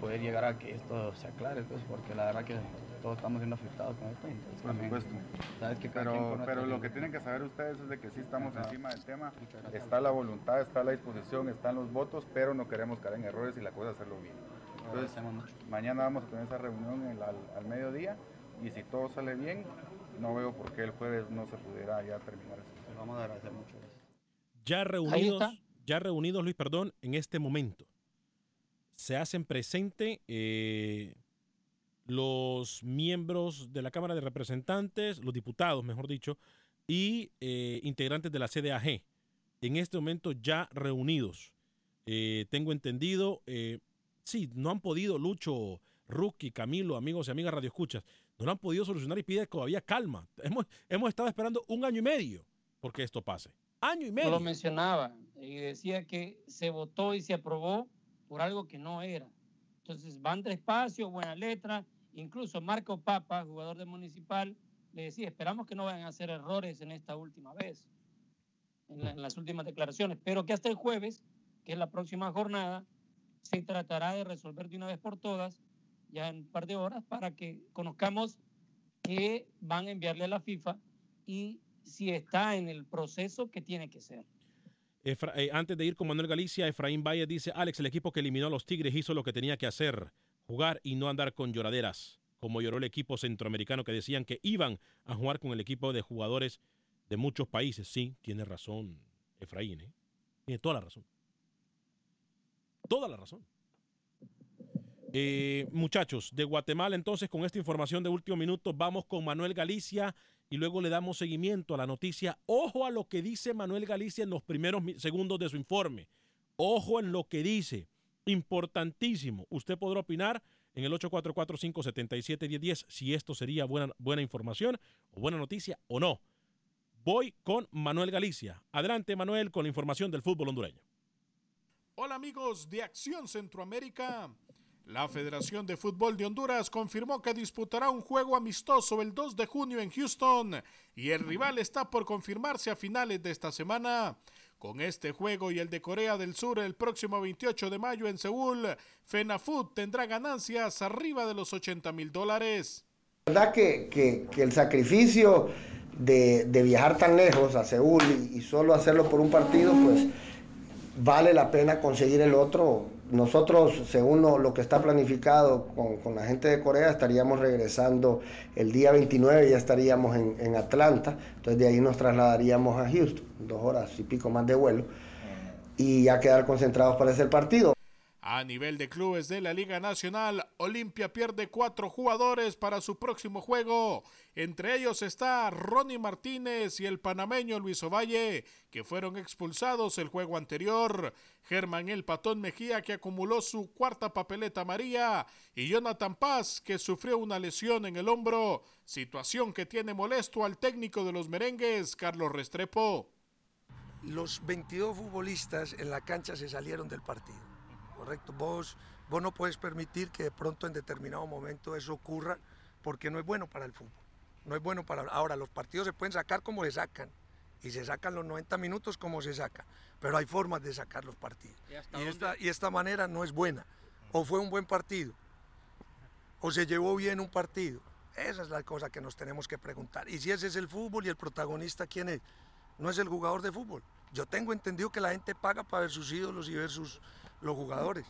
poder llegar a que esto se aclare, pues, porque la verdad que todos estamos siendo afectados con esto. Por supuesto. ¿sabes que pero pero lo que tienen que saber ustedes es de que sí estamos encima del tema. Está la voluntad, está la disposición, están los votos, pero no queremos caer en errores y la cosa es hacerlo bien. Entonces, mañana vamos a tener esa reunión al, mediodía y si todo sale bien, no veo por qué el jueves no se pudiera ya terminar eso. Pues vamos a agradecer mucho. Ya reunidos, ya reunidos, Luis, perdón, en este momento se hacen presente eh, los miembros de la Cámara de Representantes, los diputados, mejor dicho, y eh, integrantes de la CDAG. En este momento ya reunidos. Eh, tengo entendido, Sí, no han podido, Lucho, Rookie, Camilo, amigos y amigas Radio Escuchas, no lo han podido solucionar y pide todavía calma. Hemos, hemos estado esperando un año y medio porque esto pase. Año y medio. No lo mencionaba y decía que se votó y se aprobó por algo que no era. Entonces van despacio, buena letra. Incluso Marco Papa, jugador de Municipal, le decía, esperamos que no vayan a hacer errores en esta última vez, en, en las últimas declaraciones, pero que hasta el jueves, que es la próxima jornada, se tratará de resolver de una vez por todas, ya en un par de horas, para que conozcamos qué van a enviarle a la FIFA y si está en el proceso que tiene que ser. Eh, antes de ir con Manuel Galicia, Efraín Valle dice, Alex, el equipo que eliminó a los Tigres hizo lo que tenía que hacer, jugar y no andar con lloraderas, como lloró el equipo centroamericano que decían que iban a jugar con el equipo de jugadores de muchos países. Sí, tiene razón Efraín, ¿eh? tiene toda la razón toda la razón. Eh, muchachos, de Guatemala entonces con esta información de último minuto vamos con Manuel Galicia y luego le damos seguimiento a la noticia. Ojo a lo que dice Manuel Galicia en los primeros segundos de su informe. Ojo en lo que dice. Importantísimo. Usted podrá opinar en el 844-577-1010 si esto sería buena, buena información o buena noticia o no. Voy con Manuel Galicia. Adelante Manuel con la información del fútbol hondureño. Hola amigos de Acción Centroamérica. La Federación de Fútbol de Honduras confirmó que disputará un juego amistoso el 2 de junio en Houston y el rival está por confirmarse a finales de esta semana. Con este juego y el de Corea del Sur el próximo 28 de mayo en Seúl, FENAFUT tendrá ganancias arriba de los 80 mil dólares. La verdad que, que, el sacrificio de, de, viajar tan lejos a Seúl y, solo hacerlo por un partido, pues vale la pena conseguir el otro. Nosotros, según lo, que está planificado con, con, la gente de Corea, estaríamos regresando el día 29, ya estaríamos en, en, Atlanta, entonces de ahí nos trasladaríamos a Houston, dos horas y pico más de vuelo, y ya quedar concentrados para ese partido. A nivel de clubes de la Liga Nacional, Olimpia pierde cuatro jugadores para su próximo juego. Entre ellos está Ronnie Martínez y el panameño Luis Ovalle, que fueron expulsados el juego anterior. Germán El Patón Mejía, que acumuló su cuarta papeleta María. Y Jonathan Paz, que sufrió una lesión en el hombro. Situación que tiene molesto al técnico de los merengues, Carlos Restrepo. Los 22 futbolistas en la cancha se salieron del partido correcto. Vos, vos no puedes permitir que de pronto en determinado momento eso ocurra porque no es bueno para el fútbol. No es bueno para... Ahora, los partidos se pueden sacar como se sacan y se sacan los 90 minutos como se sacan, pero hay formas de sacar los partidos. ¿Y, y esta, y esta manera no es buena. O fue un buen partido, o se llevó bien un partido. Esa es la cosa que nos tenemos que preguntar. Y si ese es el fútbol y el protagonista, ¿quién es? No es el jugador de fútbol. Yo tengo entendido que la gente paga para ver sus ídolos y ver sus, los jugadores.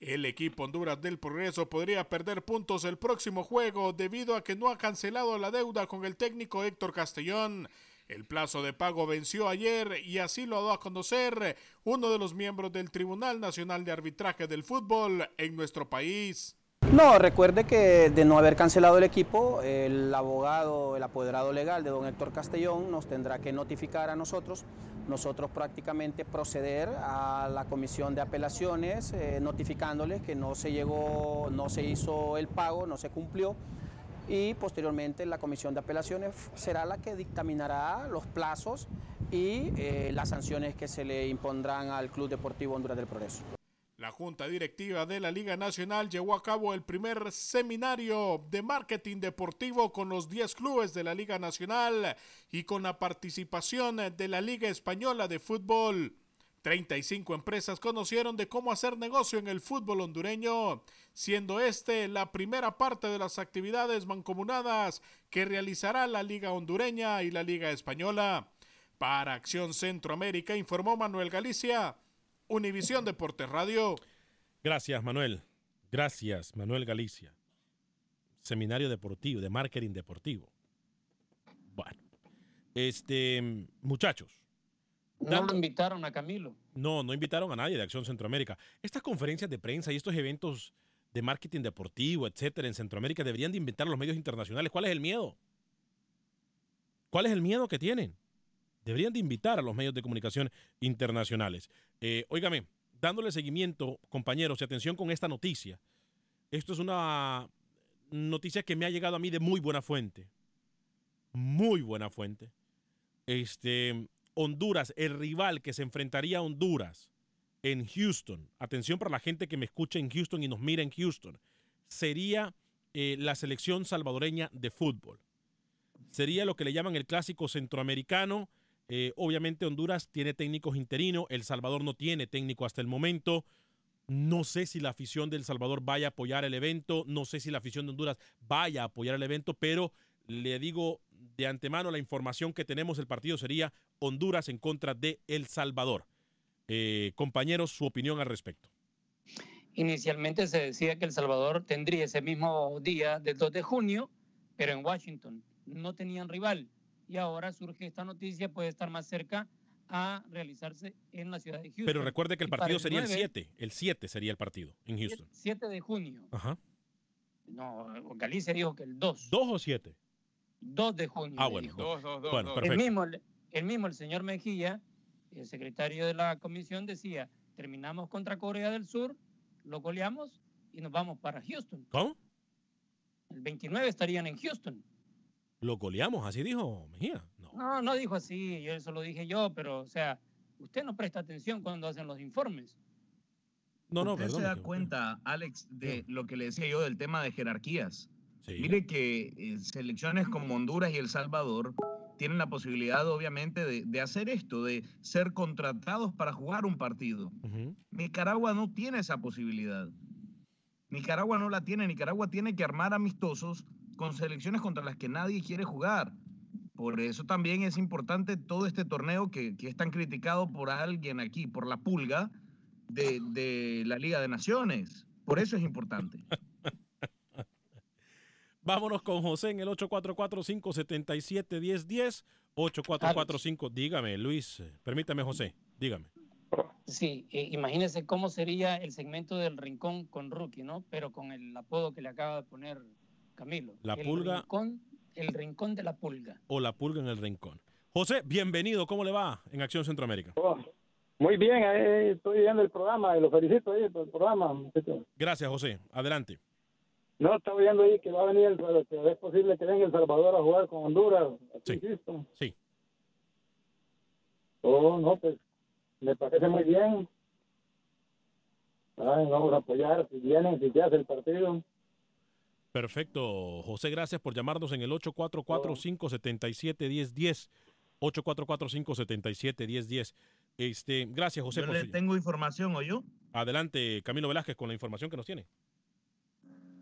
El equipo Honduras del Progreso podría perder puntos el próximo juego debido a que no ha cancelado la deuda con el técnico Héctor Castellón. El plazo de pago venció ayer y así lo ha dado a conocer uno de los miembros del Tribunal Nacional de Arbitraje del Fútbol en nuestro país. No, recuerde que de no haber cancelado el equipo, el abogado, el apoderado legal de don Héctor Castellón nos tendrá que notificar a nosotros, nosotros prácticamente proceder a la comisión de apelaciones eh, notificándoles que no se llegó, no se hizo el pago, no se cumplió y posteriormente la comisión de apelaciones será la que dictaminará los plazos y eh, las sanciones que se le impondrán al Club Deportivo Honduras del Progreso. La Junta Directiva de la Liga Nacional llevó a cabo el primer seminario de marketing deportivo con los 10 clubes de la Liga Nacional y con la participación de la Liga Española de Fútbol. 35 empresas conocieron de cómo hacer negocio en el fútbol hondureño, siendo este la primera parte de las actividades mancomunadas que realizará la Liga Hondureña y la Liga Española. Para Acción Centroamérica informó Manuel Galicia. Univisión Deportes Radio. Gracias, Manuel. Gracias, Manuel Galicia. Seminario deportivo, de marketing deportivo. Bueno, este, muchachos. No lo invitaron a Camilo. No, no invitaron a nadie de Acción Centroamérica. Estas conferencias de prensa y estos eventos de marketing deportivo, etcétera, en Centroamérica deberían de invitar a los medios internacionales. ¿Cuál es el miedo? ¿Cuál es el miedo que tienen? Deberían de invitar a los medios de comunicación internacionales. Eh, óigame, dándole seguimiento, compañeros, y atención con esta noticia. Esto es una noticia que me ha llegado a mí de muy buena fuente. Muy buena fuente. Este, Honduras, el rival que se enfrentaría a Honduras en Houston, atención para la gente que me escucha en Houston y nos mira en Houston, sería eh, la selección salvadoreña de fútbol. Sería lo que le llaman el clásico centroamericano eh, obviamente Honduras tiene técnicos interinos, El Salvador no tiene técnico hasta el momento. No sé si la afición de El Salvador vaya a apoyar el evento, no sé si la afición de Honduras vaya a apoyar el evento, pero le digo de antemano la información que tenemos, el partido sería Honduras en contra de El Salvador. Eh, compañeros, su opinión al respecto. Inicialmente se decía que El Salvador tendría ese mismo día del 2 de junio, pero en Washington no tenían rival y ahora surge esta noticia, puede estar más cerca a realizarse en la ciudad de Houston. Pero recuerde que el partido sería el 7, el 7 sería el partido en Houston. 7 de junio. Ajá. No, Galicia dijo que el 2. ¿2 o 7? 2 de junio. Ah, bueno. Dos, dos, dos, bueno, dos. perfecto. El mismo, el mismo, el señor Mejía, el secretario de la comisión, decía, terminamos contra Corea del Sur, lo goleamos y nos vamos para Houston. ¿Cómo? El 29 estarían en Houston. Lo goleamos, así dijo Mejía. No. No, no dijo así, yo eso lo dije yo, pero, o sea, usted no presta atención cuando hacen los informes. No, no, Usted perdón. se da cuenta, Alex, de lo que le decía yo del tema de jerarquías. Sí. Mire que eh, selecciones como Honduras y El Salvador tienen la posibilidad, obviamente, de, de hacer esto, de ser contratados para jugar un partido. Nicaragua no tiene esa posibilidad. Nicaragua no la tiene. Nicaragua tiene que armar amistosos con selecciones contra las que nadie quiere jugar. Por eso también es importante todo este torneo que, que es tan criticado por alguien aquí, por la pulga de, de la Liga de Naciones. Por eso es importante. <laughs> Vámonos con José en el 844-577-1010. 8445. Dígame, Luis. Permítame, José. Dígame. Sí, eh, imagínese cómo sería el segmento del rincón con Rookie, ¿no? Pero con el apodo que le acaba de poner Camilo. La el pulga. Rincón, el rincón de la pulga. O la pulga en el rincón. José, bienvenido. ¿Cómo le va en Acción Centroamérica? Muy bien, ahí estoy viendo el programa y lo felicito ahí por el programa. muchacho. Gracias, José. Adelante. No, estaba viendo ahí que va a venir, el, que es posible que venga El Salvador a jugar con Honduras. Sí. Sí. Oh, no, pues me parece muy bien. Ay, vamos a apoyar si vienen, si se hace el partido. Perfecto. José, gracias por llamarnos en el 844-577-1010. 844-577-1010. Este, gracias, José. Yo le tengo información, ¿o yo? Adelante, Camilo Velázquez, con la información que nos tiene.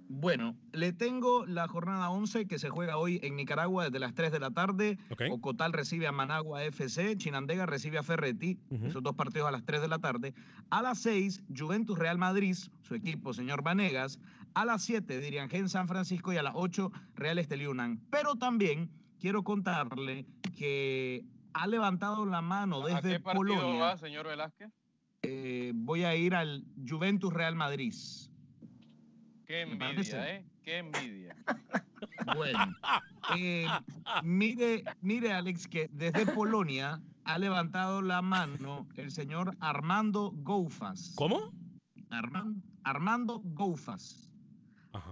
Bueno, le tengo la jornada 11 que se juega hoy en Nicaragua desde las 3 de la tarde. Ocotal recibe a Managua FC, Chinandega recibe a Ferretti, esos dos partidos a las 3 de la tarde. A las 6, Juventus Real Madrid, su equipo, señor Vanegas. A las 7, Diriangén San Francisco y a las 8, Real Esteliunan. Pero también quiero contarle que ha levantado la mano ¿A desde qué partido Polonia. va, señor Velázquez? Eh, voy a ir al Juventus Real Madrid. Qué envidia, ¿eh? Qué envidia. <laughs> Bueno, eh, mire, mire, Alex, que desde Polonia ha levantado la mano el señor Armando Goufas. ¿Cómo? Armando Goufas.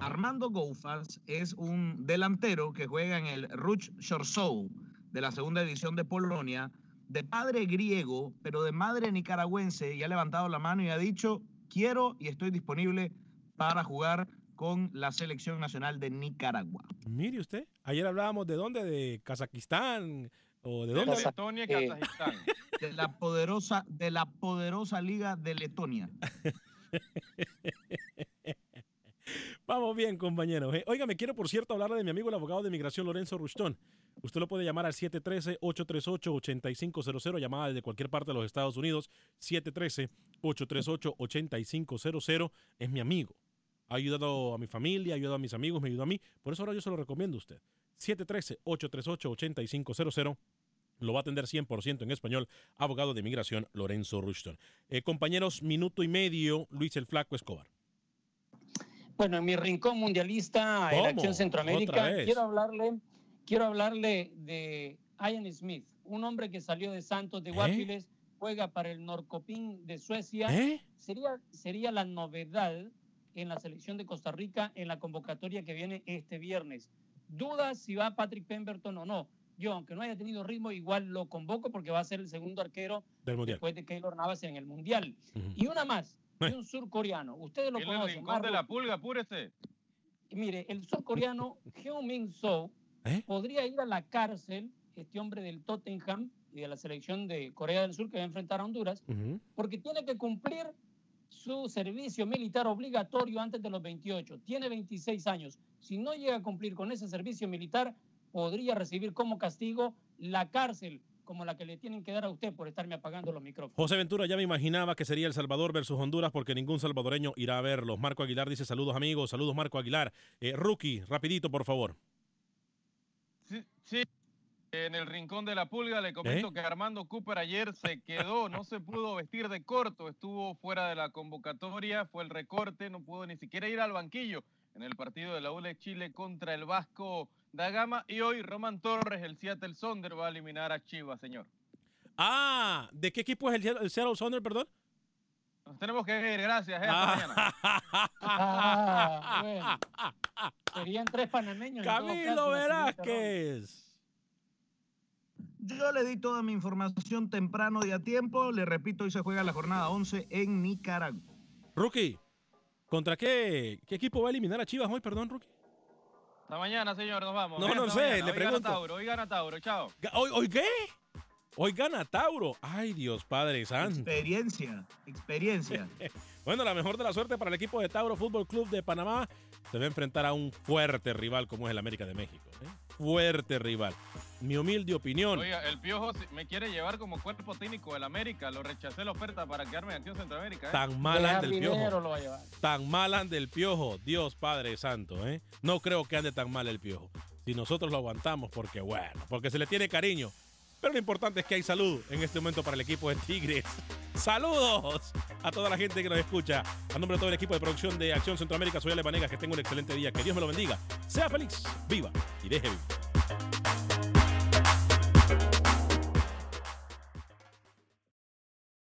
Armando Goufas es un delantero que juega en el Ruch Chorzów de la segunda división de Polonia, de padre griego, pero de madre nicaragüense, y ha levantado la mano y ha dicho, quiero y estoy disponible para jugar con la selección nacional de Nicaragua. Mire usted, ayer hablábamos de dónde, de Kazajistán o de De dónde. Letonia y Eh, Kazajistán. <laughs> De la poderosa, de la poderosa liga de Letonia. <laughs> Vamos bien, compañeros. Eh, Oiga, me quiero, por cierto, hablar de mi amigo el abogado de migración Lorenzo Rushton. Usted lo puede llamar al 713-838-8500, llamada desde cualquier parte de los Estados Unidos. 713-838-8500. Es mi amigo. Ha ayudado a mi familia, ha ayudado a mis amigos, me ayudó a mí. Por eso ahora yo se lo recomiendo a usted. 713-838-8500. Lo va a atender 100% en español, abogado de migración Lorenzo Rushton. Eh, compañeros, minuto y medio, Luis el Flaco Escobar. Bueno, en mi rincón mundialista en. Acción ¿Otra Centroamérica, quiero hablarle, quiero hablarle de Ian Smith, un hombre que salió de Santos de ¿Eh? Guapiles, juega para el Norcoping de Suecia. ¿Eh? Sería, sería la novedad en la selección de Costa Rica en la convocatoria que viene este viernes. Dudas si va Patrick Pemberton o no. Yo, aunque no haya tenido ritmo, igual lo convoco porque va a ser el segundo arquero Del Mundial. después de Keylor Navas en el Mundial. Y una más, de un surcoreano. Ustedes lo el conocen. rincón de la pulga, apúrese. Mire, el surcoreano <laughs> Heung-Min So ¿Eh? podría ir a la cárcel, este hombre del Tottenham y de la selección de Corea del Sur que va a enfrentar a Honduras, porque tiene que cumplir su servicio militar obligatorio antes de los 28. Tiene 26 años. Si no llega a cumplir con ese servicio militar, podría recibir como castigo la cárcel, como la que le tienen que dar a usted por estarme apagando los micrófonos. José Ventura ya me imaginaba que sería El Salvador versus Honduras porque ningún salvadoreño irá a verlos. Marco Aguilar dice saludos amigos, saludos Marco Aguilar. Eh, rookie, rapidito por favor. Sí, sí. En el rincón de la pulga le comento ¿Eh? que Armando Cooper ayer se quedó, no se pudo vestir de corto, estuvo fuera de la convocatoria, fue el recorte, no pudo ni siquiera ir al banquillo en el partido de la ULE Chile contra el Vasco da Gama y hoy Roman Torres, el Seattle Sonder, va a eliminar a Chivas, señor. Ah, ¿de qué equipo es el, el Seattle Sounders, perdón? Nos tenemos que ir, gracias. eh, hasta mañana. Ah, bueno. Serían tres panameños. Camilo caso. Velázquez. Yo le di toda mi información temprano y a tiempo. Le repito, hoy se juega la jornada 11 en Nicaragua. Rookie, ¿contra qué, qué equipo va a eliminar a Chivas hoy, perdón, Rookie? Hasta mañana, señor, nos vamos. No, no sé, mañana. le hoy pregunto. Gana Tauro, hoy gana Tauro, chao. ¿Hoy, ¿Hoy qué? Hoy gana Tauro. Ay, Dios Padre Santo. Experiencia, experiencia. <laughs> Bueno, la mejor de la suerte para el equipo de Tauro Fútbol Club de Panamá. Se va a enfrentar a un fuerte rival como es el América de México. ¿eh? Fuerte rival. Mi humilde opinión. Oiga, el Piojo me quiere llevar como cuerpo técnico del América. Lo rechacé la oferta para quedarme en Acción Centroamérica. ¿eh? Tan mal anda el piojo. lo va a llevar. Tan mal anda el piojo. Dios Padre Santo, ¿eh? No creo que ande tan mal el piojo. Si nosotros lo aguantamos, porque bueno, porque se le tiene cariño. Pero lo importante es que hay salud en este momento para el equipo de Tigres. <laughs> Saludos a toda la gente que nos escucha. A nombre de todo el equipo de producción de Acción Centroamérica, soy Ale Vanegas. Que tenga un excelente día. Que Dios me lo bendiga. Sea feliz, viva y deje vivir.